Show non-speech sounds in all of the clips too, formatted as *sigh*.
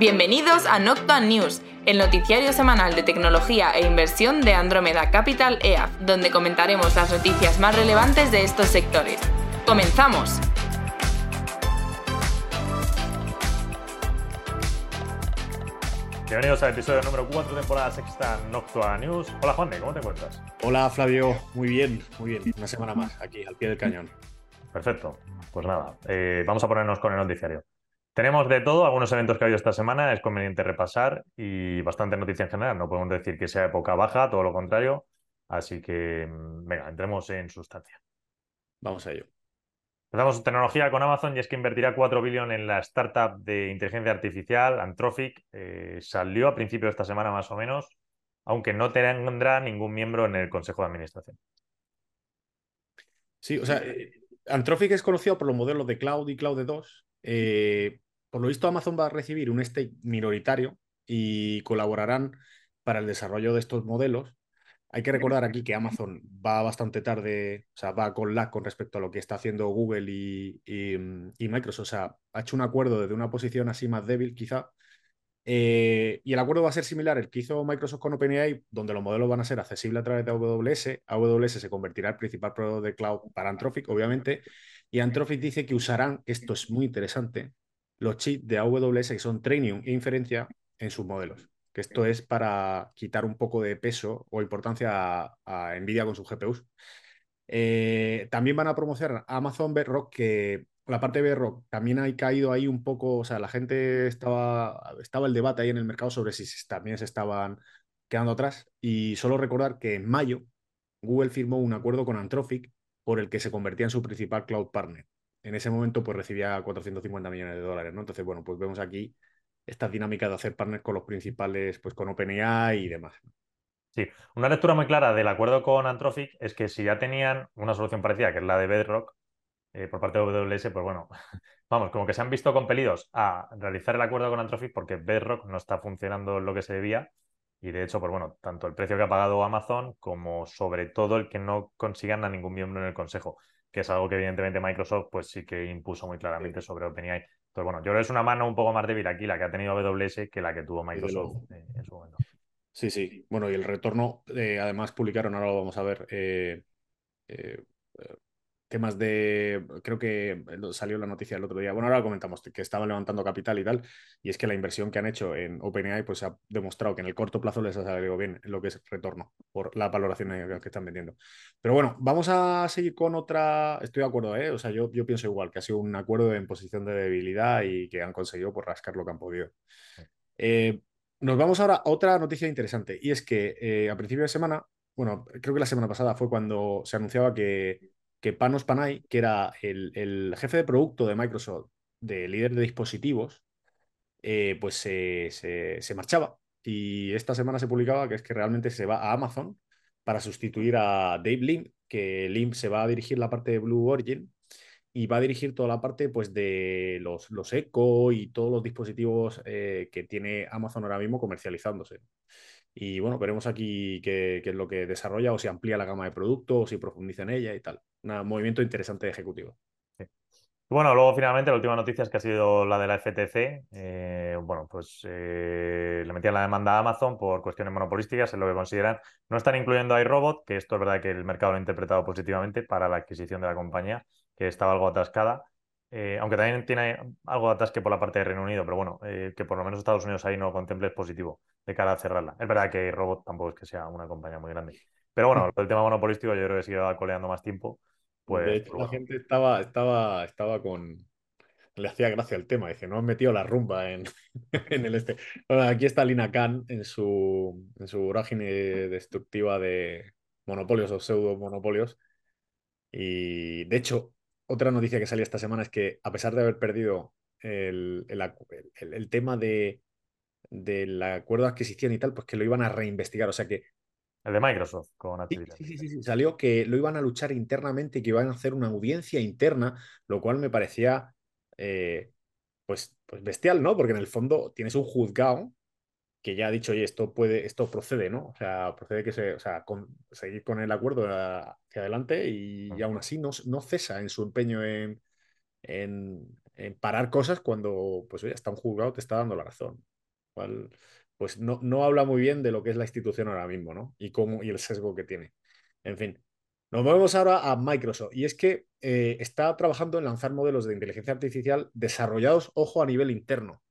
Bienvenidos a Noctua News, el noticiario semanal de tecnología e inversión de Andromeda Capital EAF, donde comentaremos las noticias más relevantes de estos sectores. ¡Comenzamos! Bienvenidos al episodio número 4, temporada sexta Noctua News. Hola Juan, ¿cómo te encuentras? Hola Flavio, muy bien, muy bien. Una semana más aquí, al pie del cañón. Perfecto. Pues nada, eh, vamos a ponernos con el noticiario. Tenemos de todo, algunos eventos que ha habido esta semana, es conveniente repasar y bastante noticia en general. No podemos decir que sea época baja, todo lo contrario. Así que, mm, venga, entremos en sustancia. Vamos a ello. Empezamos tecnología con Amazon y es que invertirá 4 billones en la startup de inteligencia artificial, Anthropic. Eh, salió a principio de esta semana más o menos, aunque no tendrá ningún miembro en el consejo de administración. Sí, o sea, eh, Anthropic es conocido por los modelos de cloud y cloud 2. Eh, por lo visto, Amazon va a recibir un stake minoritario y colaborarán para el desarrollo de estos modelos hay que recordar aquí que Amazon va bastante tarde, o sea, va con lag con respecto a lo que está haciendo Google y, mm, Microsoft. O sea, ha hecho un acuerdo desde una posición así más débil, quizá. Eh, y el acuerdo va a ser similar al que hizo Microsoft con OpenAI, donde los modelos van a ser accesibles a través de AWS. AWS se convertirá en el principal proveedor de cloud para Anthropic, obviamente. Y Anthropic dice que usarán, esto es muy interesante, los chips de AWS que son training e inferencia en sus modelos que esto es para quitar un poco de peso o importancia a, Nvidia con sus GPUs. Eh, también van a promocionar Amazon Bedrock, que la parte de Bedrock también ha caído ahí un poco, o sea, la gente estaba, estaba el debate ahí en el mercado sobre si también se estaban quedando atrás. Y solo recordar que en mayo Google firmó un acuerdo con Anthropic por el que se convertía en su principal cloud partner. En ese momento, pues recibía 450 millones de dólares, ¿no? Entonces, bueno, pues vemos aquí esta dinámica de hacer partners con los principales, pues con OpenAI y demás. Sí, una lectura muy clara del acuerdo con Anthropic es que si ya tenían una solución parecida, que es la de Bedrock, eh, por parte de AWS, pues bueno, *laughs* vamos, como que se han visto compelidos a realizar el acuerdo con Anthropic porque Bedrock no está funcionando lo que se debía. Y de hecho, pues bueno, tanto el precio que ha pagado Amazon como sobre todo el que no consigan a ningún miembro en el consejo, que es algo que evidentemente Microsoft pues sí que impuso muy claramente sobre OpenAI. Entonces, bueno, yo creo que es una mano un poco más débil aquí la que ha tenido AWS que la que tuvo Microsoft eh, en su momento. Sí, sí. Bueno, y el retorno, eh, además publicaron, ahora lo vamos a ver, eh, temas de, creo que salió la noticia el otro día, bueno, ahora lo comentamos, que estaban levantando capital y tal, y es que la inversión que han hecho en OpenAI pues ha demostrado que en el corto plazo les ha salido bien en lo que es retorno por la valoración que están vendiendo. Pero bueno, vamos a seguir con otra, estoy de acuerdo, ¿eh? o sea, yo, yo pienso igual, que ha sido un acuerdo en posición de debilidad y que han conseguido por pues, rascar lo que han podido. Eh, nos vamos ahora a otra noticia interesante, y es que eh, a principio de semana, bueno, creo que la semana pasada fue cuando se anunciaba que que Panos Panay, que era el, jefe de producto de Microsoft, de líder de dispositivos, eh, pues se, marchaba. Y esta semana se publicaba que es que realmente se va a Amazon para sustituir a Dave Lim, que Lim se va a dirigir la parte de Blue Origin y va a dirigir toda la parte pues, de los, los Echo y todos los dispositivos eh, que tiene Amazon ahora mismo comercializándose. Y bueno, veremos aquí qué, es lo que desarrolla o si amplía la gama de productos o si profundiza en ella y tal. Un movimiento interesante de ejecutivo. Bueno, luego finalmente la última noticia es que ha sido la de la FTC. Eh, bueno, pues eh, le metían la demanda a Amazon por cuestiones monopolísticas, es lo que consideran. No están incluyendo a iRobot, que esto es verdad que el mercado lo ha interpretado positivamente para la adquisición de la compañía, que estaba algo atascada. Eh, aunque también tiene algo de atasque por la parte de Reino Unido, pero bueno, eh, que por lo menos Estados Unidos ahí no lo contemple es positivo de cara a cerrarla. Es verdad que Robot tampoco es que sea una compañía muy grande. Pero bueno, *laughs* el tema monopolístico yo creo que sigue coleando más tiempo. Pues, de hecho, la gente estaba, estaba, estaba con. Le hacía gracia el tema, dice, no han metido la rumba en, *laughs* en el este. aquí está Lina Khan en su, en su vorágine destructiva de monopolios o pseudo monopolios. Y de hecho, otra noticia que salió esta semana es que, a pesar de haber perdido el, tema de, del acuerdo de adquisición y tal, pues que lo iban a reinvestigar. O sea que. El de Microsoft con Activision. Sí, sí, sí, salió que lo iban a luchar internamente y que iban a hacer una audiencia interna, lo cual me parecía. Eh, pues, pues bestial, ¿no? Porque en el fondo tienes un juzgado que ya ha dicho, oye, esto puede, esto procede, ¿no? O sea, procede que se, o sea, seguir con el acuerdo hacia adelante y, aún así no, no, cesa en su empeño en, en, parar cosas cuando, pues oye, hasta un juzgado te está dando la razón. pues no, no habla muy bien de lo que es la institución ahora mismo, ¿no? Y cómo, y el sesgo que tiene. En fin. Nos movemos ahora a Microsoft y es que eh, está trabajando en lanzar modelos de inteligencia artificial desarrollados, ojo, a nivel interno.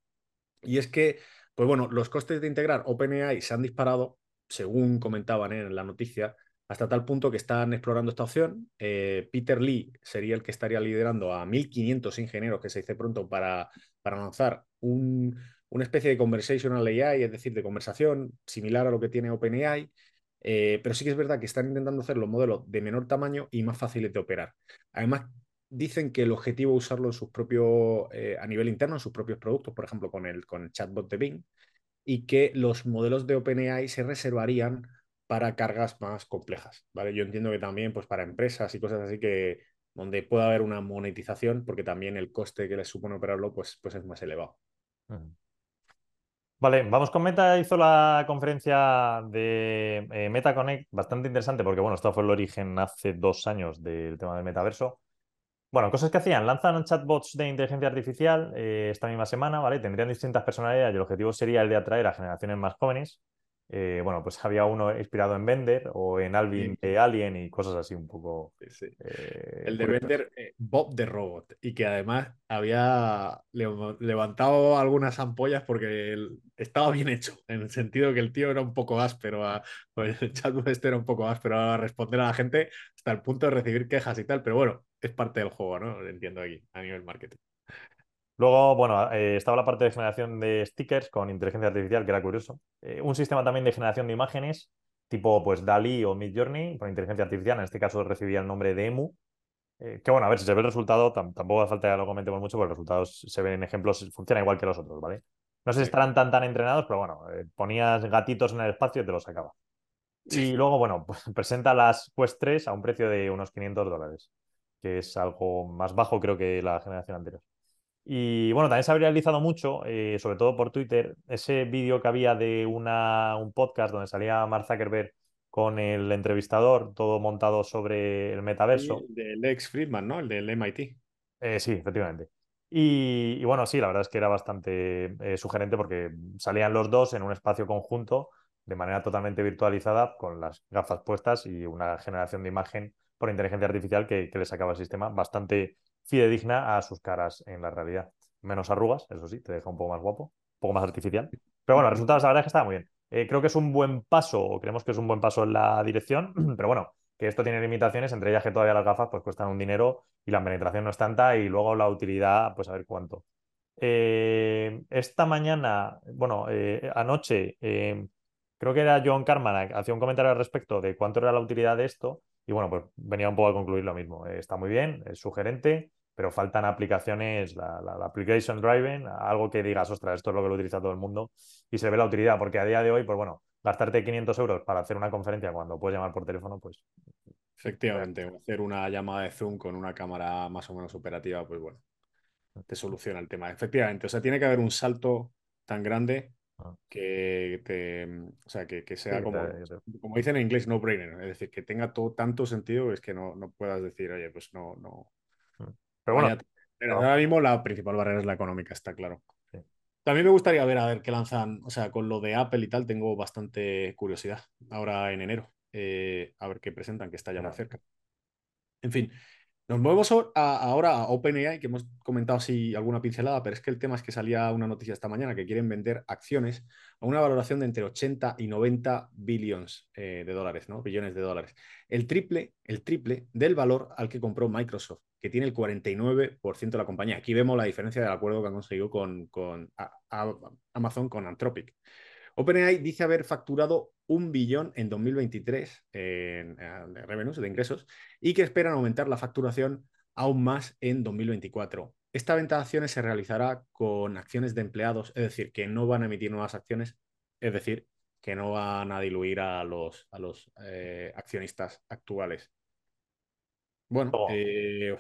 Y es que, pues bueno, los costes de integrar OpenAI se han disparado, según comentaban en la noticia, hasta tal punto que están explorando esta opción. Eh, Peter Lee sería el que estaría liderando a 1.500 ingenieros, que se dice pronto, para, para lanzar un, una especie de conversational AI, es decir, de conversación similar a lo que tiene OpenAI, eh, pero sí que es verdad que están intentando hacer los modelos de menor tamaño y más fáciles de operar. Además, dicen que el objetivo es usarlo en sus propios, eh, a nivel interno, en sus propios productos, por ejemplo, con el, con el chatbot de Bing, y que los modelos de OpenAI se reservarían para cargas más complejas. ¿vale? Yo entiendo que también pues, para empresas y cosas así que donde pueda haber una monetización, porque también el coste que les supone operarlo pues, pues es más elevado. Vale, vamos con Meta. Hizo la conferencia de eh, Meta Connect bastante interesante porque, bueno, esto fue el origen hace dos años del tema del metaverso. Bueno, cosas que hacían. Lanzan chatbots de inteligencia artificial eh, esta misma semana, ¿vale? Tendrían distintas personalidades y el objetivo sería el de atraer a generaciones más jóvenes. Eh, bueno, pues había uno inspirado en Bender o en Alvin de Alien y cosas así un poco. Eh, el de Bender, eh, Bob the Robot, y que además había levantado algunas ampollas porque estaba bien hecho, en el sentido que el tío era un poco áspero, a, *laughs* pues el chat este era un poco áspero a responder a la gente hasta el punto de recibir quejas y tal, pero bueno, es parte del juego, ¿no? Entiendo aquí, a nivel marketing. Luego, bueno, eh, estaba la parte de generación de stickers con inteligencia artificial, que era curioso. Eh, un sistema también de generación de imágenes, tipo pues DALI o Midjourney, con inteligencia artificial. En este caso recibía el nombre de EMU. Eh, que bueno, a ver, si se ve el resultado, tampoco hace falta que lo comentemos mucho, porque los resultados se ven en ejemplos, funciona igual que los otros, ¿vale? No sé si estarán tan tan entrenados, pero bueno, ponías gatitos en el espacio y te los sacaba. Y luego, bueno, pues *laughs* presenta las Quest 3 a un precio de unos 500 dólares, que es algo más bajo creo que la generación anterior. Y bueno, también se ha viralizado mucho, eh, sobre todo por Twitter, ese vídeo que había de una, un podcast donde salía Mark Zuckerberg con el entrevistador, todo montado sobre el metaverso. El del ex Friedman, ¿no? El del MIT. Eh, sí, efectivamente. Y, bueno, sí, la verdad es que era bastante eh, sugerente porque salían los dos en un espacio conjunto de manera totalmente virtualizada con las gafas puestas y una generación de imagen por inteligencia artificial que, que le sacaba el sistema bastante fidedigna a sus caras en la realidad. Menos arrugas, eso sí, te deja un poco más guapo, un poco más artificial. Pero bueno, el resultado, la verdad es que está muy bien. Eh, creo que es un buen paso, o creemos que es un buen paso en la dirección, *clears throat* pero bueno, que esto tiene limitaciones, entre ellas que todavía las gafas pues cuestan un dinero y la penetración no es tanta y luego la utilidad, pues a ver cuánto. Eh, esta mañana, bueno, eh, anoche, creo que era John Carman, hacía un comentario al respecto de cuánto era la utilidad de esto y bueno, pues venía un poco a concluir lo mismo. está muy bien, es sugerente, pero faltan aplicaciones, la, application driving, algo que digas, ostras, esto es lo que lo utiliza todo el mundo y se ve la utilidad, porque a día de hoy, pues bueno, gastarte 500 euros para hacer una conferencia cuando puedes llamar por teléfono, pues... Efectivamente, hacer una llamada de Zoom con una cámara más o menos operativa, pues bueno, te soluciona el tema. Efectivamente, o sea, tiene que haber un salto tan grande ah. que te, o sea, que, sea como, como dicen en inglés, no brainer, es decir, que tenga todo tanto sentido es que no, no puedas decir, oye, pues no, no, mm. Pero bueno. ahora mismo la principal barrera es la económica, está claro. También me gustaría ver a ver qué lanzan, o sea, con lo de Apple y tal, tengo bastante curiosidad ahora en enero, eh, a ver qué presentan, que está ya más cerca. En fin, nos movemos ahora a OpenAI, que hemos comentado así alguna pincelada, pero es que el tema es que salía una noticia esta mañana que quieren vender acciones a una valoración de entre 80 y 90 billones eh, de dólares, ¿no? Billones de dólares. El triple, el triple del valor al que compró Microsoft, que tiene el 49% de la compañía. Aquí vemos la diferencia del acuerdo que han conseguido con, con Amazon, con Anthropic. OpenAI dice haber facturado un billón en 2023 en, de revenues, de ingresos, y que esperan aumentar la facturación aún más en 2024. Esta venta de acciones se realizará con acciones de empleados, es decir, que no van a emitir nuevas acciones, es decir, que no van a diluir a los, a los eh, accionistas actuales. Bueno, eh,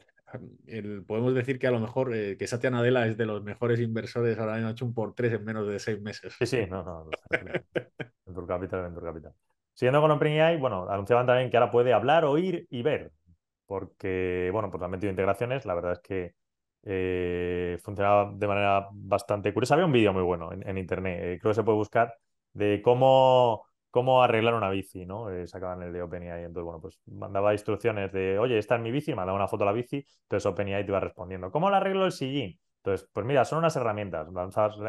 podemos decir que a lo mejor eh, que Satya Nadella es de los mejores inversores ahora en hecho un por tres en menos de seis meses. Sí, sí, no, no. Venture Capital, Venture Capital. Siguiendo con OpenAI, bueno, anunciaban también que ahora puede hablar, oír y ver, porque, bueno, pues han metido integraciones, la verdad es que eh, funcionaba de manera bastante curiosa. Había un vídeo muy bueno en, internet, eh, creo que se puede buscar, de cómo, cómo arreglar una bici, ¿no? Eh, sacaban el de OpenAI. Entonces, bueno, pues mandaba instrucciones de, oye, esta es mi bici, mandaba una foto a la bici, entonces OpenAI te iba respondiendo, ¿cómo le arreglo el sillín? Entonces, pues mira, son unas herramientas.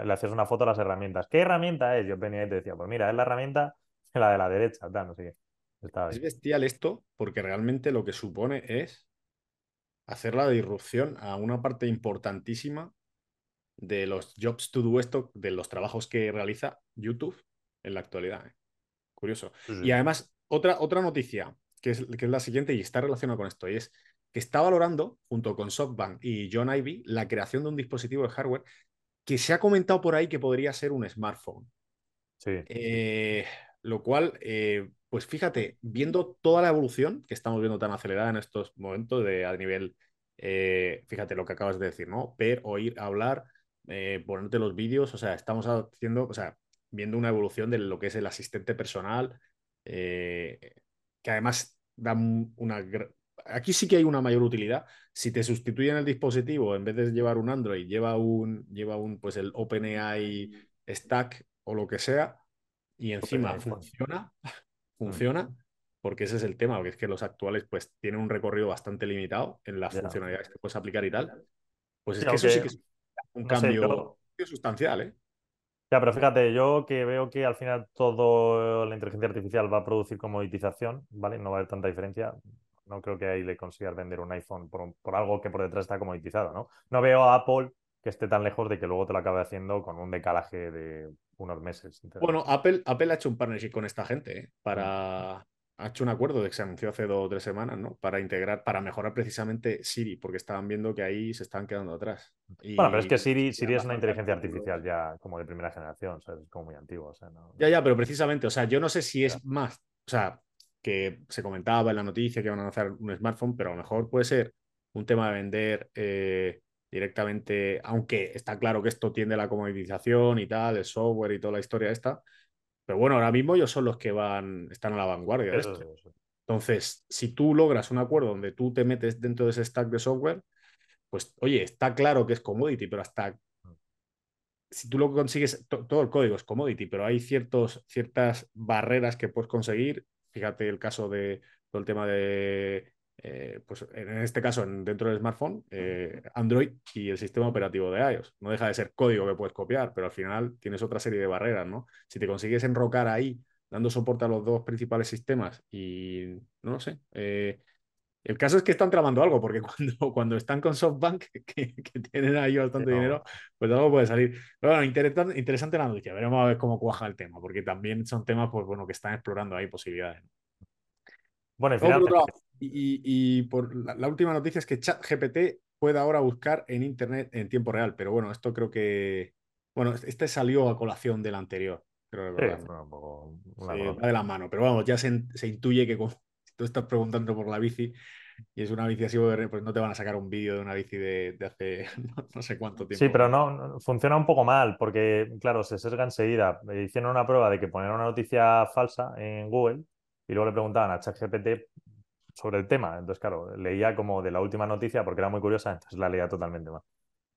le hacías una foto a las herramientas. ¿Qué herramienta es? Y OpenAI te decía, pues mira, es la herramienta, la de la derecha, no sé qué. es bestial esto, porque realmente lo que supone es hacer la disrupción a una parte importantísima de los jobs to do esto, de los trabajos que realiza YouTube en la actualidad. ¿eh? Curioso. Y además, otra, otra noticia, que es, que es la siguiente y está relacionada con esto, y es que está valorando, junto con SoftBank y John Ivy, la creación de un dispositivo de hardware que se ha comentado por ahí que podría ser un smartphone. Sí. Eh, lo cual, eh, pues fíjate, viendo toda la evolución que estamos viendo tan acelerada en estos momentos de, a nivel, eh, fíjate lo que acabas de decir, ¿no? Ver, oír, hablar, eh, ponerte los vídeos, o sea, estamos haciendo, o sea, viendo una evolución de lo que es el asistente personal, que además da una... Aquí sí que hay una mayor utilidad. Si te sustituyen el dispositivo, en vez de llevar un Android, lleva un, lleva un, pues el OpenAI Stack o lo que sea, y encima funciona, *laughs* mm. funciona, porque ese es el tema, porque es que los actuales pues tienen un recorrido bastante limitado en las funcionalidades que puedes aplicar y tal. Pues es que eso sí que es un cambio sustancial, ¿eh? Ya, pero fíjate, yo que veo que al final todo la inteligencia artificial va a producir comoditización, ¿vale? No va a haber tanta diferencia. No creo que ahí le consigas vender un iPhone por, por algo que por detrás está comoditizado, ¿no? No veo a Apple que esté tan lejos de que luego te lo acabe haciendo con un decalaje de unos meses. Bueno, Apple, Apple ha hecho un partnership con esta gente ¿eh? para. Ha hecho un acuerdo de que se anunció hace dos o tres semanas, ¿no? Para integrar, para mejorar precisamente Siri, porque estaban viendo que ahí se están quedando atrás. Bueno, pero es que Siri, Siri es una inteligencia artificial ya como de primera generación, o sea, es como muy antiguo. O sea, Ya, ya, pero precisamente, o sea, yo no sé si es más, o sea, que se comentaba en la noticia que van a lanzar un smartphone, pero a lo mejor puede ser un tema de vender eh, directamente, aunque está claro que esto tiende a la comoditización y tal, el software y toda la historia esta, pero bueno, ahora mismo ellos son los que van, están a la vanguardia de esto. Entonces, si tú logras un acuerdo donde tú te metes dentro de ese stack de software, pues oye, está claro que es commodity, pero hasta si tú lo consigues, todo el código es commodity, pero hay ciertos, ciertas barreras que puedes conseguir. Fíjate el caso de todo el tema de eh, pues en este caso dentro del smartphone, eh, Android y el sistema operativo de iOS. No deja de ser código que puedes copiar, pero al final tienes otra serie de barreras, ¿no? Si te consigues enrocar ahí, dando soporte a los dos principales sistemas y no lo sé. Eh, el caso es que están tramando algo, porque *laughs* cuando, cuando están con SoftBank, que, tienen ahí bastante dinero, pues algo puede salir. Pero bueno, interesante, interesante la noticia. Veremos a ver cómo cuaja el tema, porque también son temas, pues bueno, que están explorando ahí posibilidades. Bueno, y finalmente, y, por la, última noticia es que ChatGPT puede ahora buscar en Internet en tiempo real, pero bueno, esto creo que. Bueno, este salió a colación del anterior. Creo que va de la mano, pero vamos, ya se, intuye que como *laughs* tú estás preguntando por la bici y es una bici así, pues no te van a sacar un vídeo de una bici de, hace *laughs* no, sé cuánto tiempo. Sí, pero no, funciona un poco mal porque, claro, se sesga enseguida. Hicieron una prueba de que poner una noticia falsa en Google y luego le preguntaban a ChatGPT sobre el tema. Entonces, claro, leía como de la última noticia porque era muy curiosa, entonces la leía totalmente mal.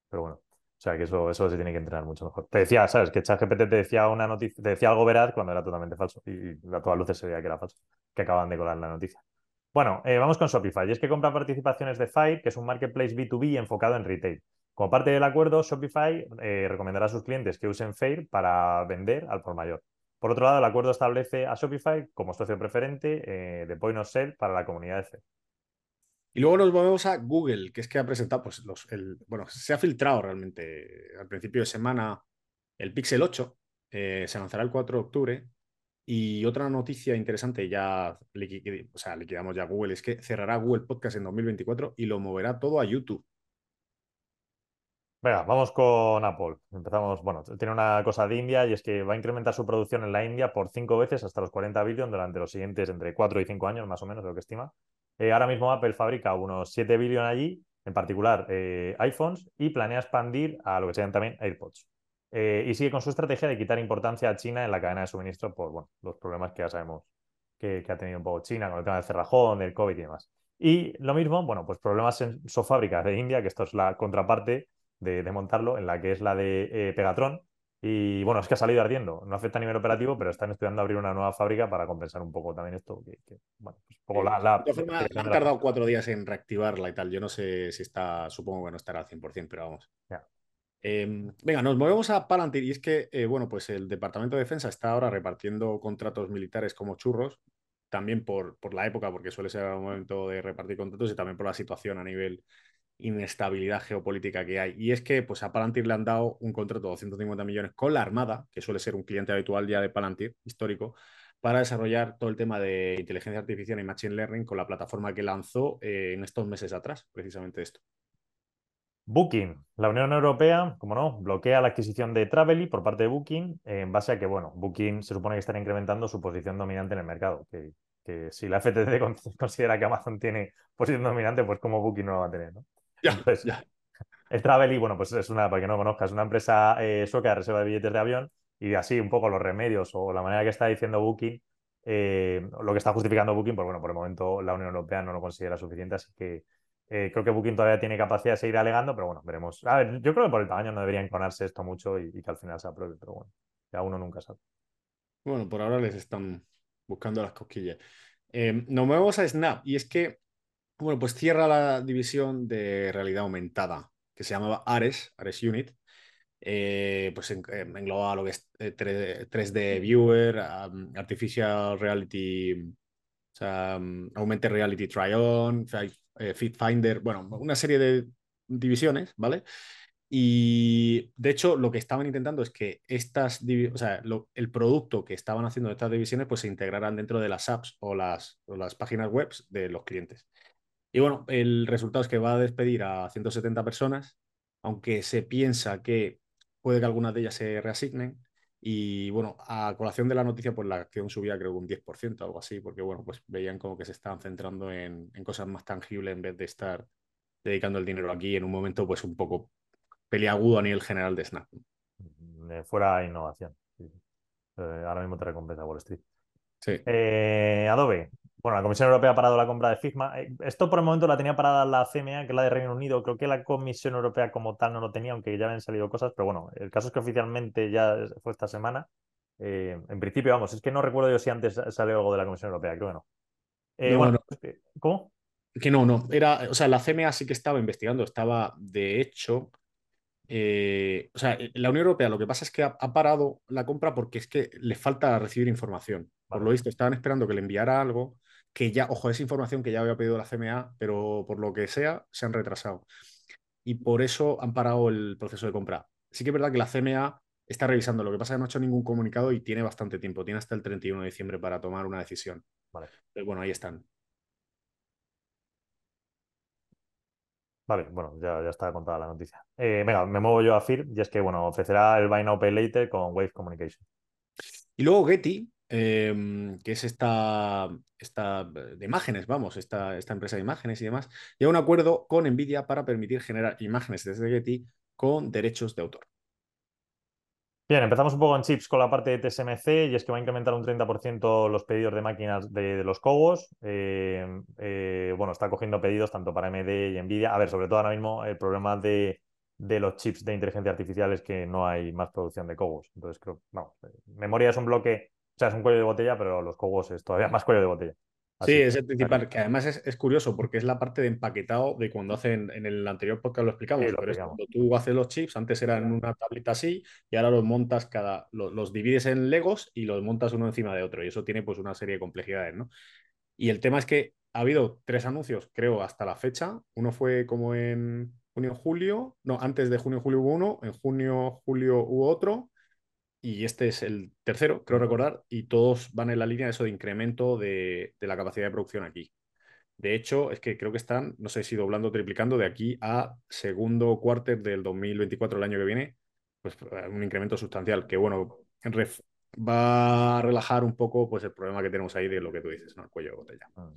Pero bueno, o sea que eso, eso se tiene que entrenar mucho mejor. Te decía, ¿sabes? Que ChatGPT te decía una noticia, te decía algo veraz cuando era totalmente falso. Y, a todas luces se veía que era falso, que acaban de colar la noticia. Bueno, eh, vamos con Shopify. Y es que compra participaciones de Fire, que es un marketplace B2B enfocado en retail. Como parte del acuerdo, Shopify eh, recomendará a sus clientes que usen Fair para vender al por mayor. Por otro lado, el acuerdo establece a Shopify como socio preferente eh, de Point of Sale para la comunidad de C. Y luego nos movemos a Google, que es que ha presentado, pues, los, el, bueno, se ha filtrado realmente al principio de semana el Pixel 8, eh, se lanzará el 4 de octubre. Y otra noticia interesante, ya o sea, liquidamos ya Google, es que cerrará Google Podcast en 2024 y lo moverá todo a YouTube. Venga, vamos con Apple. Empezamos, bueno, tiene una cosa de India y es que va a incrementar su producción en la India por cinco veces hasta los 40 billones durante los siguientes entre 4 y 5 años, más o menos, lo que estima. Eh, ahora mismo Apple fabrica unos 7 billones allí, en particular eh, iPhones, y planea expandir a lo que sean también AirPods. Eh, y sigue con su estrategia de quitar importancia a China en la cadena de suministro por bueno, los problemas que ya sabemos que, ha tenido un poco China con el tema del cerrajón, del COVID y demás. Y lo mismo, bueno, pues problemas en su fábrica de India, que esto es la contraparte de, montarlo, en la que es la de Pegatron, y bueno, es que ha salido ardiendo. No afecta a nivel operativo, pero están estudiando abrir una nueva fábrica para compensar un poco también esto. Que, bueno, pues un poco la, han tardado cuatro días en reactivarla y tal. Yo no sé si está, supongo que no estará al 100%, pero vamos. Em, venga, nos movemos a Palantir y es que, eh, bueno, pues el Departamento de Defensa está ahora repartiendo contratos militares como churros, también por, por la época, porque suele ser un momento de repartir contratos y también por la situación a nivel inestabilidad geopolítica que hay. Y es que pues, a Palantir le han dado un contrato de 250 millones con la Armada, que suele ser un cliente habitual ya de Palantir, histórico, para desarrollar todo el tema de inteligencia artificial y machine learning con la plataforma que lanzó eh, en estos meses atrás, precisamente esto. Booking. La Unión Europea, como no, bloquea la adquisición de Travely por parte de Booking en base a que, bueno, Booking se supone que estará incrementando su posición dominante en el mercado. Que, que si la FTC *laughs* considera que Amazon tiene posición dominante, pues como Booking no lo va a tener, ¿no? Ya, *laughs* pues, ya. El Travely, bueno, pues es una, para que no conozcas, una empresa eh, sueca de reserva de billetes de avión y así un poco los remedios o la manera que está diciendo Booking, eh, lo que está justificando Booking, pues bueno, por el momento la Unión Europea no lo considera suficiente, así que eh, creo que Booking todavía tiene capacidad de seguir alegando, pero bueno, veremos. A ver, yo creo que por el tamaño no debería enconarse esto mucho y, que al final se apruebe, pero bueno, ya uno nunca sabe. Bueno, por ahora les están buscando las cosquillas. nos movemos a Snap y es que bueno, pues cierra la división de realidad aumentada, que se llamaba Ares, Ares Unit. Eh, pues eh, engloba lo que es 3D eh, Viewer, Artificial Reality, o sea, Augmented Reality Try-On, Fit Finder, bueno, una serie de divisiones, ¿vale? Y de hecho, lo que estaban intentando es que estas, o sea, el producto que estaban haciendo estas divisiones, pues se integraran dentro de las apps o las, o las páginas web de los clientes. Y bueno, el resultado es que va a despedir a 170 personas, aunque se piensa que puede que algunas de ellas se reasignen. Y bueno, a colación de la noticia, pues la acción subía creo que un 10%, algo así, porque bueno, pues veían como que se estaban centrando en, cosas más tangibles en vez de estar dedicando el dinero aquí en un momento pues un poco peliagudo a nivel general de Snap. Fuera innovación. Eh, ahora mismo te recompensa Wall Street. Sí. Eh, Adobe, bueno, la Comisión Europea ha parado la compra de Figma. Eh, esto por el momento la tenía parada la CMA, que es la de Reino Unido. Creo que la Comisión Europea como tal no lo tenía, aunque ya habían salido cosas. Pero bueno, el caso es que oficialmente ya fue esta semana. Eh, en principio, vamos, es que no recuerdo yo si antes salió algo de la Comisión Europea, creo que no. Eh, bueno, ¿Cómo? Que no, no. Era, o sea, la CMA sí que estaba investigando. Estaba, de hecho, o sea, la Unión Europea lo que pasa es que ha, parado la compra porque es que le falta recibir información. Por lo visto, estaban esperando que le enviara algo que ya, ojo, es información que ya había pedido la CMA, pero por lo que sea, se han retrasado. Y por eso han parado el proceso de compra. Sí que es verdad que la CMA está revisando, lo que pasa es que no ha hecho ningún comunicado y tiene bastante tiempo, tiene hasta el 31 de diciembre para tomar una decisión. Vale. Pero bueno, ahí están. Vale, bueno, ya, ya está contada la noticia. Eh, venga, me muevo yo a FIR y es que, bueno, ofrecerá el Buy Now Pay Later con Wave Communication. Y luego Getty, Em, que es esta, esta, eh, de imágenes, vamos, esta, esta empresa de imágenes y demás, llega a un acuerdo con NVIDIA para permitir generar imágenes desde Getty con derechos de autor. Bien, empezamos un poco en chips con la parte de TSMC y es que va a incrementar un 30% los pedidos de máquinas de, los Cogos. Em, eh, bueno, está cogiendo pedidos tanto para AMD y Nvidia. A ver, sobre todo ahora mismo el problema de, de los chips de inteligencia artificial es que no hay más producción de Cogos. Entonces creo, vamos, eh, memoria es un bloque o sea, es un cuello de botella, pero los cogos es todavía *laughs* más cuello de botella. sí, es el principal, que además es, curioso porque es la parte de empaquetado de cuando hacen, en el anterior podcast lo explicamos, pero es cuando tú haces los chips, antes eran en una tableta así y ahora los montas cada, los, divides en legos y los montas uno encima de otro y eso tiene pues una serie de complejidades, ¿no? Y el tema es que ha habido tres anuncios, creo, hasta la fecha. Uno fue como en junio, julio, no, antes de junio, julio hubo uno, en junio, julio hubo otro y este es el tercero, creo recordar, y todos van en la línea de eso de incremento de, la capacidad de producción aquí. De hecho, es que creo que están, no sé si doblando o triplicando de aquí a segundo cuarto del 2024, el año que viene, pues un incremento sustancial, que bueno, va a relajar un poco pues el problema que tenemos ahí de lo que tú dices, ¿no? El cuello de botella. Ah,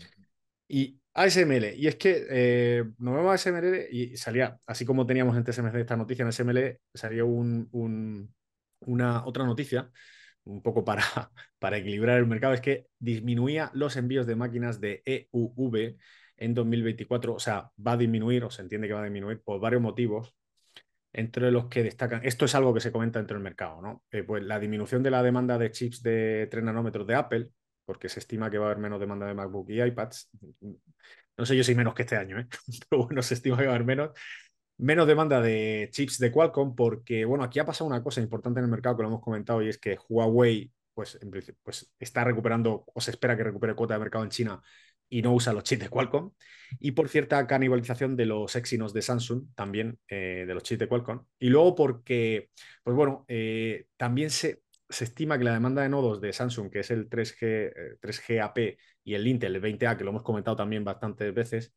y ASML, y es que eh, nos vemos a ASML y salía, así como teníamos en TSMC esta noticia, en ASML salía un, una otra noticia, un poco para, *laughs* para equilibrar el mercado, es que disminuía los envíos de máquinas de EUV en 2024, o sea, va a disminuir, o se entiende que va a disminuir por varios motivos, entre los que destacan, esto es algo que se comenta dentro del mercado, ¿no? Eh, pues la disminución de la demanda de chips de 3 nanómetros de Apple, porque se estima que va a haber menos demanda de MacBook y iPads. No sé yo si menos que este año, ¿eh? *laughs* pero bueno, se estima que va a haber menos. Menos demanda de chips de Qualcomm, porque, bueno, aquí ha pasado una cosa importante en el mercado que lo hemos comentado y es que Huawei, pues, pues está recuperando, o se espera que recupere cuota de mercado en China y no usa los chips de Qualcomm. Y por cierta canibalización de los Exynos de Samsung, también eh, de los chips de Qualcomm. Y luego porque, pues bueno, eh, también se, se, estima que la demanda de nodos de Samsung, que es el 3G, 3GAP eh, y el Intel, el 20A, que lo hemos comentado también bastantes veces,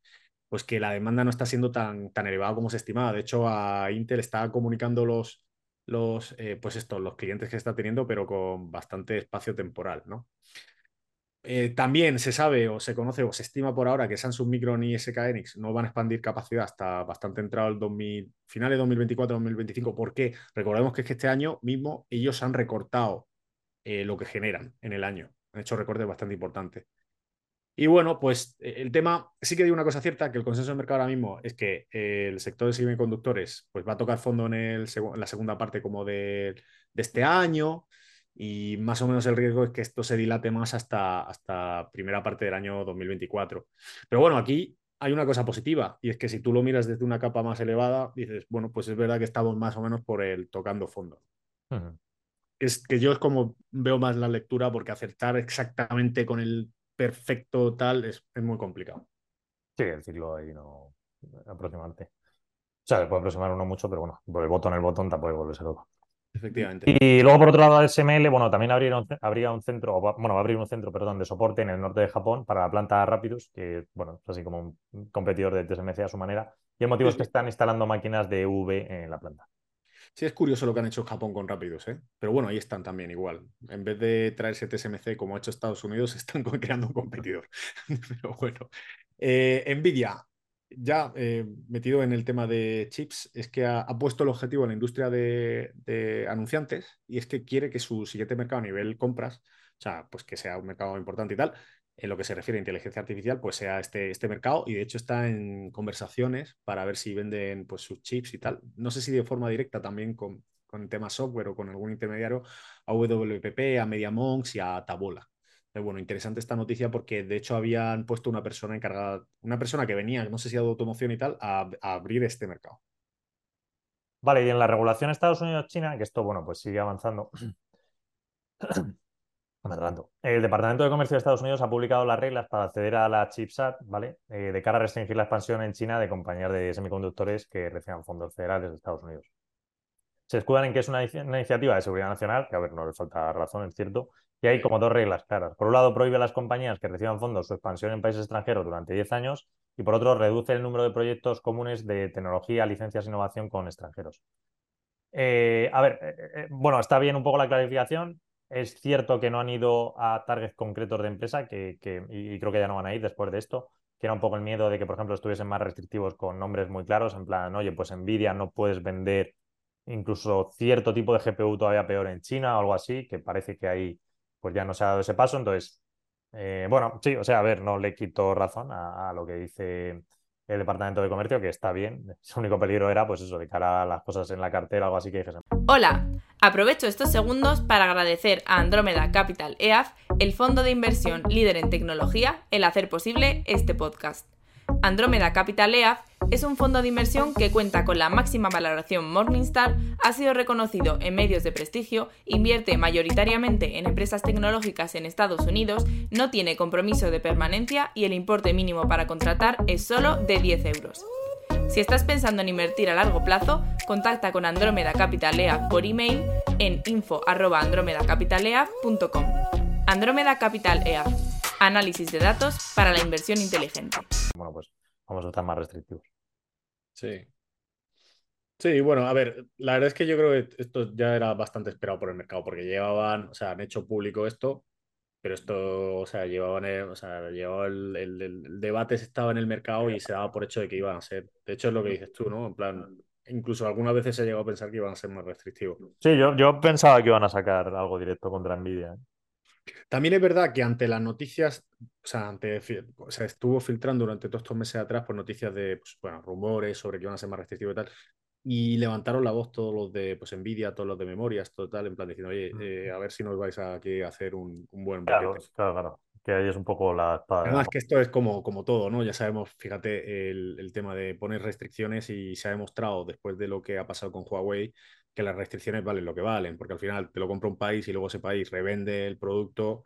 pues que la demanda no está siendo tan, tan elevada como se estimaba. De hecho, a Intel está comunicando los, los, pues esto, los clientes que está teniendo, pero con bastante espacio temporal, ¿no? Eh, también se sabe o se conoce o se estima por ahora que Samsung Micron y SK Enix no van a expandir capacidad hasta bastante entrado el 2000, finales de 2024-2025. ¿Por qué? Recordemos que, es que este año mismo ellos han recortado eh, lo que generan en el año. Han hecho recortes bastante importantes. Y bueno, pues eh, el tema, sí que digo una cosa cierta, que el consenso del mercado ahora mismo es que el sector de semiconductores pues va a tocar fondo en, el, en la segunda parte como de, de este año y más o menos el riesgo es que esto se dilate más hasta, hasta primera parte del año 2024. Pero bueno, aquí hay una cosa positiva y es que si tú lo miras desde una capa más elevada, dices, bueno, pues es verdad que estamos más o menos por el tocando fondo. Es que yo es como veo más la lectura porque acertar exactamente con el perfecto tal es, es muy complicado. Sí, decirlo ahí no aproximarte. O sea, puede aproximar uno mucho, pero bueno, por el botón, el botón tampoco volverse loco. Efectivamente. Y luego, por otro lado, SML, bueno, también habría habría un centro, bueno, va a abrir un centro, perdón, de soporte en el norte de Japón para la planta Rapidus, que, bueno, es así como un competidor de TSMC a su manera. Y el motivo es que están instalando máquinas de UV en la planta. Sí, es curioso lo que han hecho Japón con Rapidus, ¿eh? Pero bueno, ahí están también igual. En vez de traerse TSMC como ha hecho Estados Unidos, *laughs* están creando un competidor. *laughs* Pero bueno. Eh, Nvidia, ya eh, metido en el tema de chips, es que ha, puesto el objetivo en la industria de, anunciantes y es que quiere que su siguiente mercado a nivel compras, o sea, pues que sea un mercado importante y tal, en lo que se refiere a inteligencia artificial, pues sea este, este mercado y de hecho está en conversaciones para ver si venden pues sus chips y tal. No sé si de forma directa también con, con temas software o con algún intermediario a WPP, a MediaMonks y a Tabola bueno, interesante esta noticia porque de hecho habían puesto una persona encargada, una persona que venía, no sé si de automoción y tal, a, abrir este mercado. Vale, y en la regulación Estados Unidos-China, que esto, bueno, pues sigue avanzando. El Departamento de Comercio de Estados Unidos ha publicado las reglas para acceder a la ChipSat, ¿vale? Eh, de cara a restringir la expansión en China de compañías de semiconductores que reciban fondos federales de Estados Unidos. Se escudan en que es una, iniciativa de seguridad nacional, que a ver, no les falta razón, es cierto, y hay como dos reglas claras. Por un lado, prohíbe a las compañías que reciban fondos su expansión en países extranjeros durante 10 años y por otro, reduce el número de proyectos comunes de tecnología, licencias e innovación con extranjeros. Eh, a ver, eh, bueno, está bien un poco la clarificación. Es cierto que no han ido a targets concretos de empresa que, y creo que ya no van a ir después de esto, que era un poco el miedo de que, por ejemplo, estuviesen más restrictivos con nombres muy claros, en plan, oye, pues Nvidia no puedes vender incluso cierto tipo de GPU todavía peor en China o algo así, que parece que hay pues ya no se ha dado ese paso. Entonces, eh, bueno, sí, o sea, a ver, no le quito razón a, lo que dice el Departamento de Comercio, que está bien. *laughs* Su único peligro era, pues eso, de cara a las cosas en la cartera, algo así que dijesen. Hola, aprovecho estos segundos para agradecer a Andrómeda Capital EAF, el fondo de inversión líder en tecnología, el hacer posible este podcast. Andrómeda Capital EAF es un fondo de inversión que cuenta con la máxima valoración Morningstar, ha sido reconocido en medios de prestigio, invierte mayoritariamente en empresas tecnológicas en Estados Unidos, no tiene compromiso de permanencia y el importe mínimo para contratar es solo de 10 euros. Si estás pensando en invertir a largo plazo, contacta con Andrómeda Capital EAF por email en info.andromedacapitalea.com. Andrómeda Capital EAF. Análisis de datos para la inversión inteligente. Bueno, pues vamos a estar más restrictivos. Sí. Sí, bueno, a ver, la verdad es que yo creo que esto ya era bastante esperado por el mercado, porque llevaban, o sea, han hecho público esto, pero esto, o sea, llevaban, el, o sea, llevaba el, debate estaba en el mercado y se daba por hecho de que iban a ser, de hecho es lo que dices tú, ¿no? En plan, incluso algunas veces se llegado a pensar que iban a ser más restrictivos. Sí, yo, yo pensaba que iban a sacar algo directo contra Nvidia. ¿eh? También es verdad que ante las noticias, o sea, ante, o sea, estuvo filtrando durante todos estos meses atrás por noticias de, pues, bueno, rumores sobre que iban a ser más restrictivos y tal, y levantaron la voz todos los de pues Nvidia, todos los de memorias, total, en plan diciendo, oye, eh, a ver si nos vais a, aquí a hacer un, un buen claro, claro, claro, que ahí es un poco la espada. Además que esto es como, como todo, ¿no? Ya sabemos, fíjate, el, el, tema de poner restricciones y se ha demostrado después de lo que ha pasado con Huawei que las restricciones valen lo que valen, porque al final te lo compra un país y luego ese país revende el producto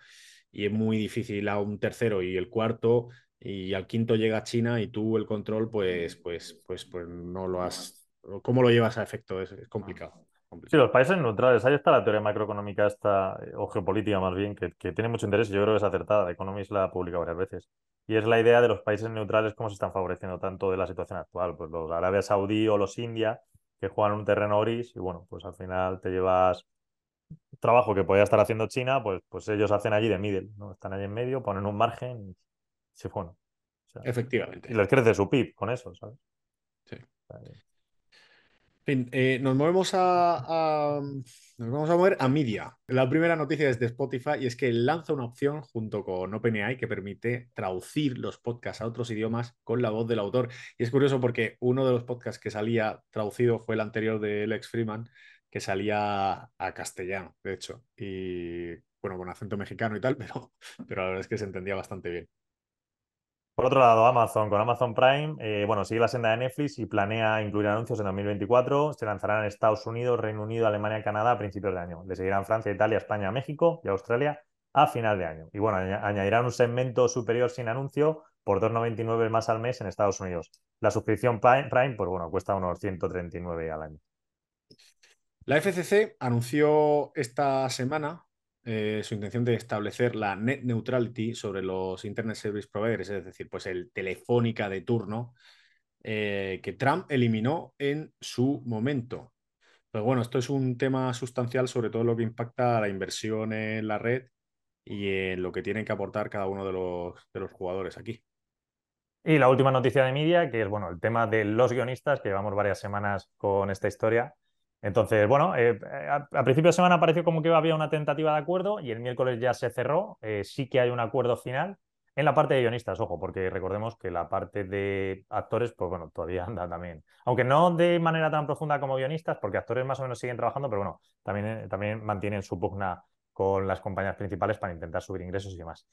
y es muy difícil a un tercero y el cuarto y al quinto llega China y tú el control pues pues pues pues no lo has ¿Cómo lo llevas a efecto? Es, complicado, Sí, los países neutrales. Ahí está la teoría macroeconómica esta, eh, o geopolítica más bien, que, tiene mucho interés y yo creo que es acertada. Economist la ha publicado varias veces. Y es la idea de los países neutrales, cómo se están favoreciendo tanto de la situación actual. Pues los Arabia Saudí o los India, que juegan un terreno gris y bueno, pues al final te llevas trabajo que podía estar haciendo China, pues, pues ellos hacen allí de middle, ¿no? Están allí en medio, ponen un margen y se fueron. Efectivamente. Y les crece su PIB con eso, ¿sabes? Sí. Eh, nos movemos a, nos vamos a mover a media. La primera noticia es de Spotify y es que lanza una opción junto con OpenAI que permite traducir los podcasts a otros idiomas con la voz del autor. Y es curioso porque uno de los podcasts que salía traducido fue el anterior de Alex Freeman, que salía a castellano, de hecho. Y bueno, con acento mexicano y tal, *laughs* pero, pero la verdad es que se entendía bastante bien. Por otro lado, Amazon con Amazon Prime, eh, bueno, sigue la senda de Netflix y planea incluir anuncios en 2024. Se lanzarán en Estados Unidos, Reino Unido, Alemania, Canadá a principios de año. Le seguirán Francia, Italia, España, México y Australia a final de año. Y bueno, añadirán un segmento superior sin anuncio por 2,99 más al mes en Estados Unidos. La suscripción Prime, pues bueno, cuesta unos 139 al año. La FCC anunció esta semana eh, su intención de establecer la net neutrality sobre los Internet Service Providers, es decir, pues el telefónica de turno, eh, que Trump eliminó en su momento. Pues bueno, esto es un tema sustancial sobre todo lo que impacta a la inversión en la red y en lo que tienen que aportar cada uno de los, de los jugadores aquí. Y la última noticia de media, que es bueno, el tema de los guionistas, que llevamos varias semanas con esta historia. Entonces, bueno, eh, a, principio de semana pareció como que había una tentativa de acuerdo y el miércoles ya se cerró. Eh, sí que hay un acuerdo final en la parte de guionistas, ojo, porque recordemos que la parte de actores, pues bueno, todavía *laughs* anda también. Aunque no de manera tan profunda como guionistas, porque actores más o menos siguen trabajando, pero bueno, también, eh, también mantienen su pugna con las compañías principales para intentar subir ingresos y demás.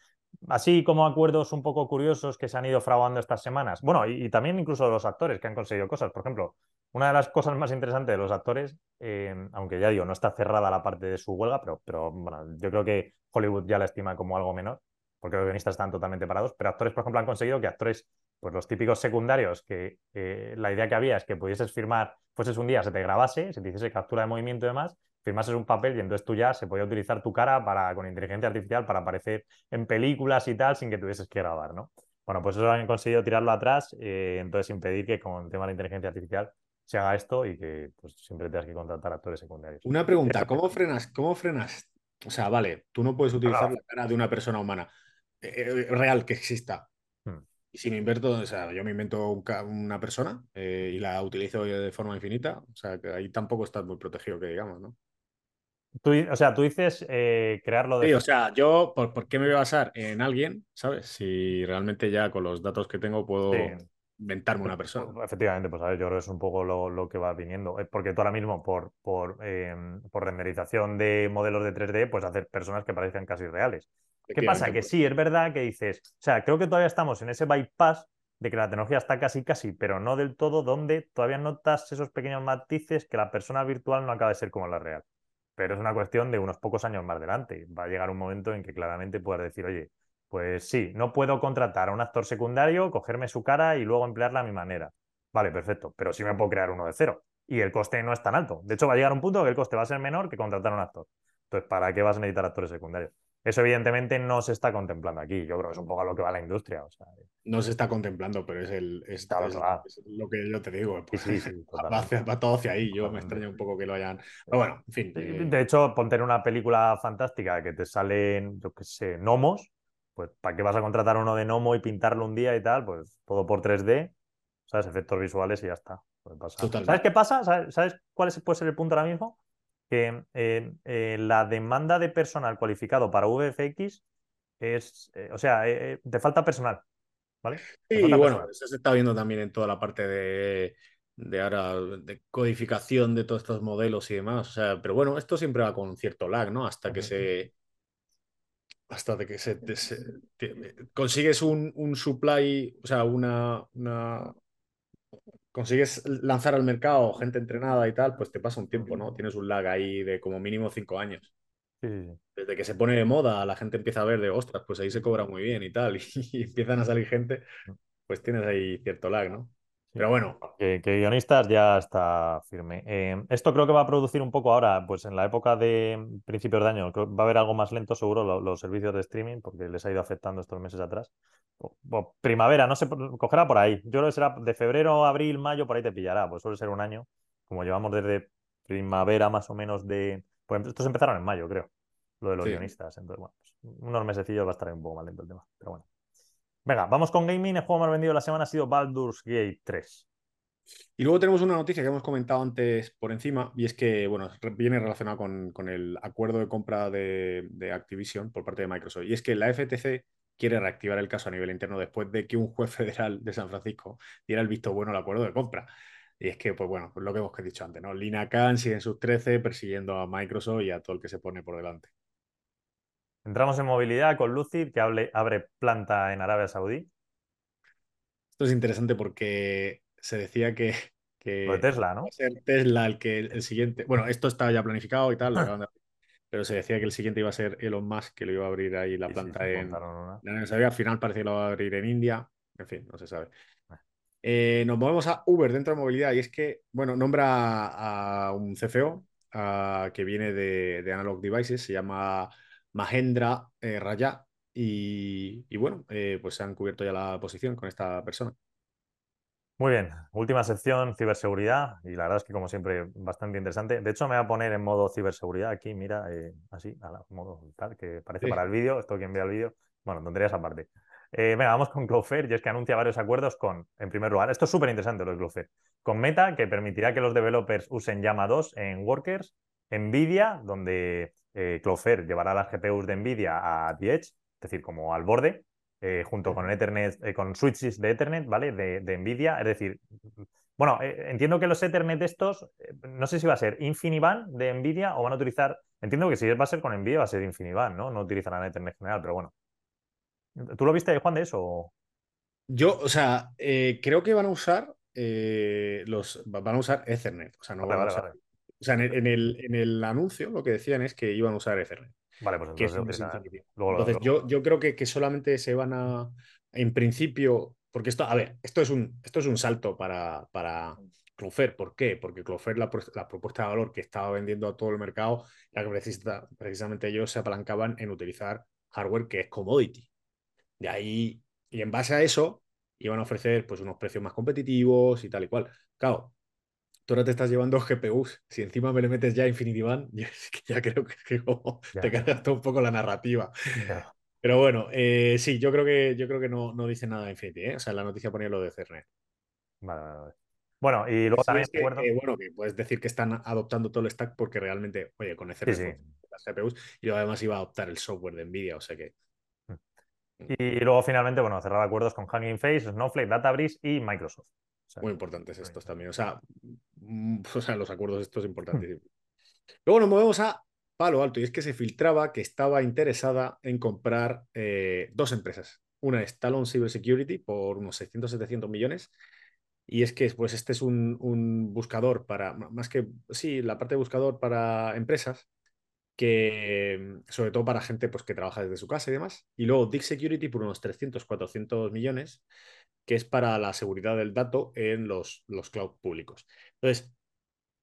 Así como acuerdos un poco curiosos que se han ido fraguando estas semanas. Bueno, y, también incluso los actores que han conseguido cosas. Por ejemplo, una de las cosas más interesantes de los actores, eh, aunque ya digo, no está cerrada la parte de su huelga, pero, bueno, yo creo que Hollywood ya la estima como algo menor, porque los guionistas están totalmente parados, pero actores, por ejemplo, han conseguido que actores, pues los típicos secundarios, que eh, la idea que había es que pudieses firmar, fueses un día, se te grabase, se te hiciese captura de movimiento y demás, firmases un papel y entonces tú ya se podía utilizar tu cara para, con inteligencia artificial para aparecer en películas y tal sin que tuvieses que grabar, ¿no? Bueno, pues eso han conseguido tirarlo atrás, eh, entonces impedir que con el tema de la inteligencia artificial se haga esto y que pues, siempre tengas que contratar actores secundarios. Una pregunta, ¿cómo frenas? ¿Cómo frenas? O sea, vale, tú no puedes utilizar la cara de una persona humana eh, eh, real que exista. Hmm. Y si me invento, o sea, yo me invento una persona y la utilizo de forma infinita, o sea, que ahí tampoco estás muy protegido, que digamos, ¿no? o sea, tú dices eh, crearlo de... Sí, o sea, yo, ¿por, qué me voy a basar en alguien, ¿sabes? Si realmente ya con los datos que tengo puedo inventarme una persona. Pues, efectivamente, pues a ver, yo creo que es un poco lo, que va viniendo. Porque tú ahora mismo, por, por, em, por renderización de modelos de 3D, pues hacer personas que parezcan casi reales. ¿Qué pasa? Que pues sí, es verdad que dices, o sea, creo que todavía estamos en ese bypass de que la tecnología está casi casi, pero no del todo, donde todavía notas esos pequeños matices que la persona virtual no acaba de ser como la real pero es una cuestión de unos pocos años más adelante. Va a llegar un momento en que claramente puedas decir, oye, pues sí, no puedo contratar a un actor secundario, cogerme su cara y luego emplearla a mi manera. Vale, perfecto, pero sí me puedo crear uno de cero. Y el coste no es tan alto. De hecho, va a llegar un punto que el coste va a ser menor que contratar a un actor. Entonces, ¿para qué vas a necesitar actores secundarios? Eso evidentemente no se está contemplando aquí. Yo creo que es un poco a lo que va la industria. O sea, no se está contemplando, pero es, el, es, lo que yo te digo. Pues, *laughs* va, todo hacia ahí. Yo me extraña un poco que lo hayan. Pero bueno, en fin. Eh. De hecho, ponte en una película fantástica que te salen, yo qué sé, gnomos. Pues, ¿para qué vas a contratar uno de gnomo y pintarlo un día y tal? Pues todo por 3D, ¿sabes? Efectos visuales y ya está. ¿Sabes qué pasa? ¿Sabes, cuál puede ser el punto ahora mismo? que eh, eh, la demanda de personal cualificado para VFX es, eh, o sea, te falta personal, ¿vale? Sí, y bueno, eso se está viendo también en toda la parte de, de ahora, de codificación de todos estos modelos y demás. O sea, pero bueno, esto siempre va con cierto lag, ¿no? Hasta que se hasta de que se, consigues un, un, supply, o sea, una, una, consigues lanzar al mercado gente entrenada y tal, pues te pasa un tiempo, ¿no? Tienes un lag ahí de como mínimo cinco años. Desde que se pone de moda, la gente empieza a ver de, ostras, pues ahí se cobra muy bien y tal, *laughs* y, empiezan a salir gente, pues tienes ahí cierto lag, ¿no? Pero bueno. Que, guionistas ya está firme. Eh, esto creo que va a producir un poco ahora, pues en la época de principios de año, va a haber algo más lento seguro los, servicios de streaming, porque les ha ido afectando estos meses atrás. primavera, no sé, cogerá por ahí. Yo creo que será de febrero, abril, mayo, por ahí te pillará, pues suele ser un año, como llevamos desde primavera más o menos de... Pues estos empezaron en mayo, creo, lo de los guionistas. Entonces, bueno, pues unos mesecillos va a estar un poco más lento el tema, pero bueno. Venga, vamos con gaming. El juego más vendido de la semana ha sido Baldur's Gate 3. Y luego tenemos una noticia que hemos comentado antes por encima, y es que, bueno, viene relacionado con, el acuerdo de compra de, Activision por parte de Microsoft. Y es que la FTC quiere reactivar el caso a nivel interno después de que un juez *laughs* federal de San Francisco diera el visto bueno al acuerdo de compra. Y es que, pues bueno, pues lo que hemos dicho antes, ¿no? Lina Khan sigue en sus 13 persiguiendo a Microsoft y a todo el que se pone por delante. Entramos en movilidad con Lucid, que abre planta en Arabia Saudí. Esto es interesante porque se decía que, que Tesla, ¿no? ser Tesla el que el siguiente. Bueno, esto estaba ya planificado y tal, pero se decía que el siguiente iba a ser Elon Musk, que lo iba a abrir ahí la planta en, Arabia Saudí. Al final parece que lo va a abrir en India. En fin, no se sabe. Eh, nos movemos a Uber dentro de movilidad y es que, bueno, nombra a, un CFO que viene de, de Analog Devices, se llama Mahendra eh, Raya. Y, bueno, eh, pues se han cubierto ya la posición con esta persona. Muy bien, última sección, ciberseguridad, y la verdad es que como siempre bastante interesante. De hecho me voy a poner en modo ciberseguridad aquí, mira, eh, así, a modo tal, que parece para el vídeo, esto quien vea el vídeo, bueno, tonterías aparte. venga, vamos con Cloudflare, y es que anuncia varios acuerdos con, en primer lugar, esto es súper interesante lo de Cloudflare, con Meta, que permitirá que los developers usen Llama 2 en Workers, Nvidia, donde eh, Cloudflare llevará las GPUs de NVIDIA a The Edge, es decir, como al borde, eh, junto con el Ethernet, eh, con switches de Ethernet, ¿vale? De, NVIDIA, es decir, bueno, entiendo que los Ethernet estos, no sé si va a ser InfiniBand de NVIDIA o van a utilizar, entiendo que si va a ser con NVIDIA va a ser InfiniBand, ¿no? No utilizarán Ethernet general, pero bueno. ¿Tú lo viste, Juan, de eso? Yo, o sea, creo que van a usar los, van a usar Ethernet, o sea, no van a usar o sea, en el, en el, anuncio lo que decían es que iban a usar Ethernet. Vale, pues entonces, entonces yo, yo creo que, que, solamente se van a, en principio, porque esto, a ver, esto es un, esto es un salto para, para Cloudflare. ¿Por qué? Porque Cloudflare, la, la, propuesta de valor que estaba vendiendo a todo el mercado, la que precisa, precisamente ellos se apalancaban en utilizar hardware que es commodity. De ahí, y en base a eso, iban a ofrecer pues unos precios más competitivos y tal y cual. Claro, tú ahora te estás llevando GPUs. Si encima me le metes ya Infinity Band, *laughs* ya creo que, te cargas todo un poco la narrativa. Pero bueno, eh, sí, yo creo que, yo creo que no, no dice nada de Infinity. ¿eh? O sea, la noticia ponía lo de Cernet. Vale, vale, Bueno, y luego también. que, eh, bueno, que puedes decir que están adoptando todo el stack porque realmente, oye, con Ethernet las GPUs y además iba a adoptar el software de Nvidia, o sea que. Mm. Y luego finalmente, bueno, cerrar acuerdos con Hugging Face, Snowflake, Databricks y Microsoft. Muy importantes estos también. O sea, mm, *laughs* o sea, los acuerdos estos importantes. Luego nos movemos a Palo Alto y es que se filtraba que estaba interesada en comprar eh, dos empresas. Una es Talon Cybersecurity por unos 600-700 millones. Y es que pues, este es un, buscador para, más que, sí, la parte de buscador para empresas, que sobre todo para gente pues, que trabaja desde su casa y demás. Y luego Dick Security por unos 300-400 millones que es para la seguridad del dato en los, los cloud públicos. Entonces,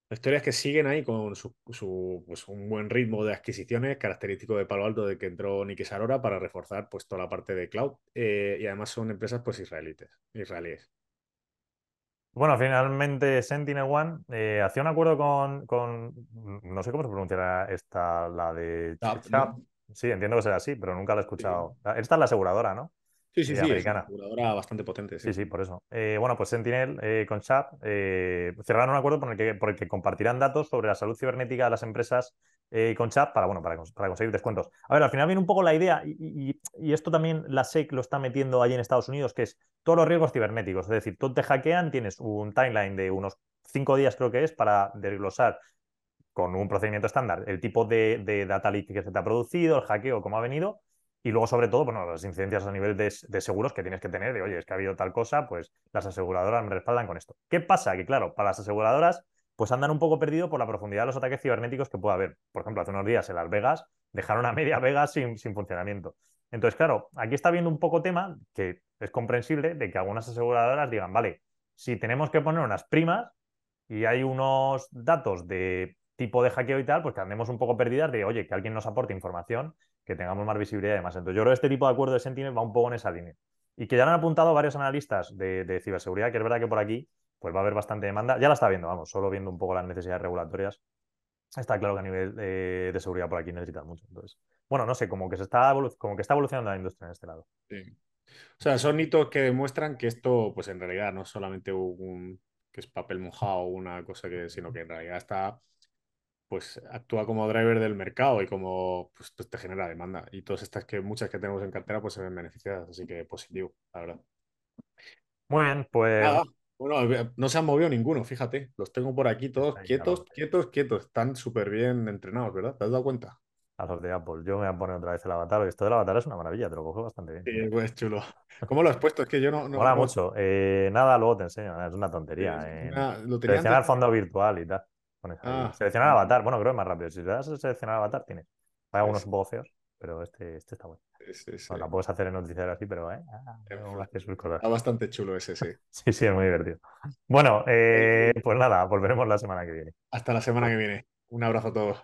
la historia es que siguen ahí con su, pues un buen ritmo de adquisiciones, característico de Palo Alto de que entró Niki Sarora para reforzar pues, toda la parte de cloud. Eh, y además son empresas pues, israelites, israelíes. Bueno, finalmente Sentinel One eh, hacía un acuerdo con, con, no sé cómo se pronunciará esta, la de Sí, entiendo que será así, pero nunca la he escuchado. Esta es la aseguradora, ¿no? Sí, sí, sí, es una americana. aseguradora bastante potente. Sí, sí, por eso. Eh, bueno, pues Sentinel eh, con SHAP eh, cerraron un acuerdo por el, que, por el que compartirán datos sobre la salud cibernética de las empresas eh, con SHAP para, bueno, para, cons- para conseguir descuentos. A ver, al final viene un poco la idea, y, y- y esto también la SEC lo está metiendo allí en Estados Unidos, que es todos los riesgos cibernéticos. Es decir, tú te hackean, tienes un timeline de unos cinco días, creo que es, para desglosar con un procedimiento estándar el tipo de, de data leak que se te ha producido, el hackeo, cómo ha venido, y luego, sobre todo, bueno, las incidencias a nivel de, seguros que tienes que tener, de oye, es que ha habido tal cosa, pues las aseguradoras me respaldan con esto. ¿Qué pasa? Que, claro, para las aseguradoras, pues andan un poco perdidos por la profundidad de los ataques cibernéticos que puede haber. Por ejemplo, hace unos días en Las Vegas dejaron a media Vegas sin, sin funcionamiento. Entonces, claro, aquí está viendo un poco tema que es comprensible de que algunas aseguradoras digan, vale, si tenemos que poner unas primas y hay unos datos de tipo de hackeo y tal, pues que andemos un poco perdidas de, oye, que alguien nos aporte información, que tengamos más visibilidad y demás. Entonces, yo creo que este tipo de acuerdo de Sentinel va un poco en esa línea. Y que ya lo han apuntado varios analistas de, ciberseguridad, que es verdad que por aquí pues va a haber bastante demanda. Ya la está viendo, vamos, solo viendo un poco las necesidades regulatorias. Está claro que a nivel eh, de seguridad por aquí necesitan mucho. Entonces, bueno, no sé, como que se está como que está evolucionando la industria en este lado. Sí. O sea, son hitos que demuestran que esto, pues en realidad no es solamente un que es papel mojado una cosa que, sino que en realidad está, pues actúa como driver del mercado y como pues, pues, te genera demanda. Y todas estas que muchas que tenemos en cartera, pues se ven beneficiadas, así que positivo, la verdad. Muy bien, pues Nada, bueno, no se han movido ninguno, fíjate. Los tengo por aquí todos quietos, claro. quietos, quietos. Están súper bien entrenados, ¿verdad? ¿Te has dado cuenta? a los de Apple. Yo me voy a poner otra vez el avatar. Esto del avatar es una maravilla, te lo cojo bastante bien. Sí, pues chulo. ¿Cómo lo has puesto? Es que yo no. no Mola no- mucho. Eh, nada, luego te enseño. Es una tontería. Sí, eh. una- lo tenía antes- fondo virtual y tal. Pones ahí. Ah. Seleccionar avatar. Bueno, creo que es más rápido. Si le das a seleccionar avatar, tienes. Hay algunos un poco feos, pero este, este está bueno. Sí, sí, sí. Bueno, la puedes hacer en noticiero así, pero eh, ah, no cosas. Está bastante chulo ese, sí. *laughs* Sí, sí, es muy divertido. Bueno, eh, pues nada, volveremos la semana que viene. Hasta la semana que viene. Un abrazo a todos.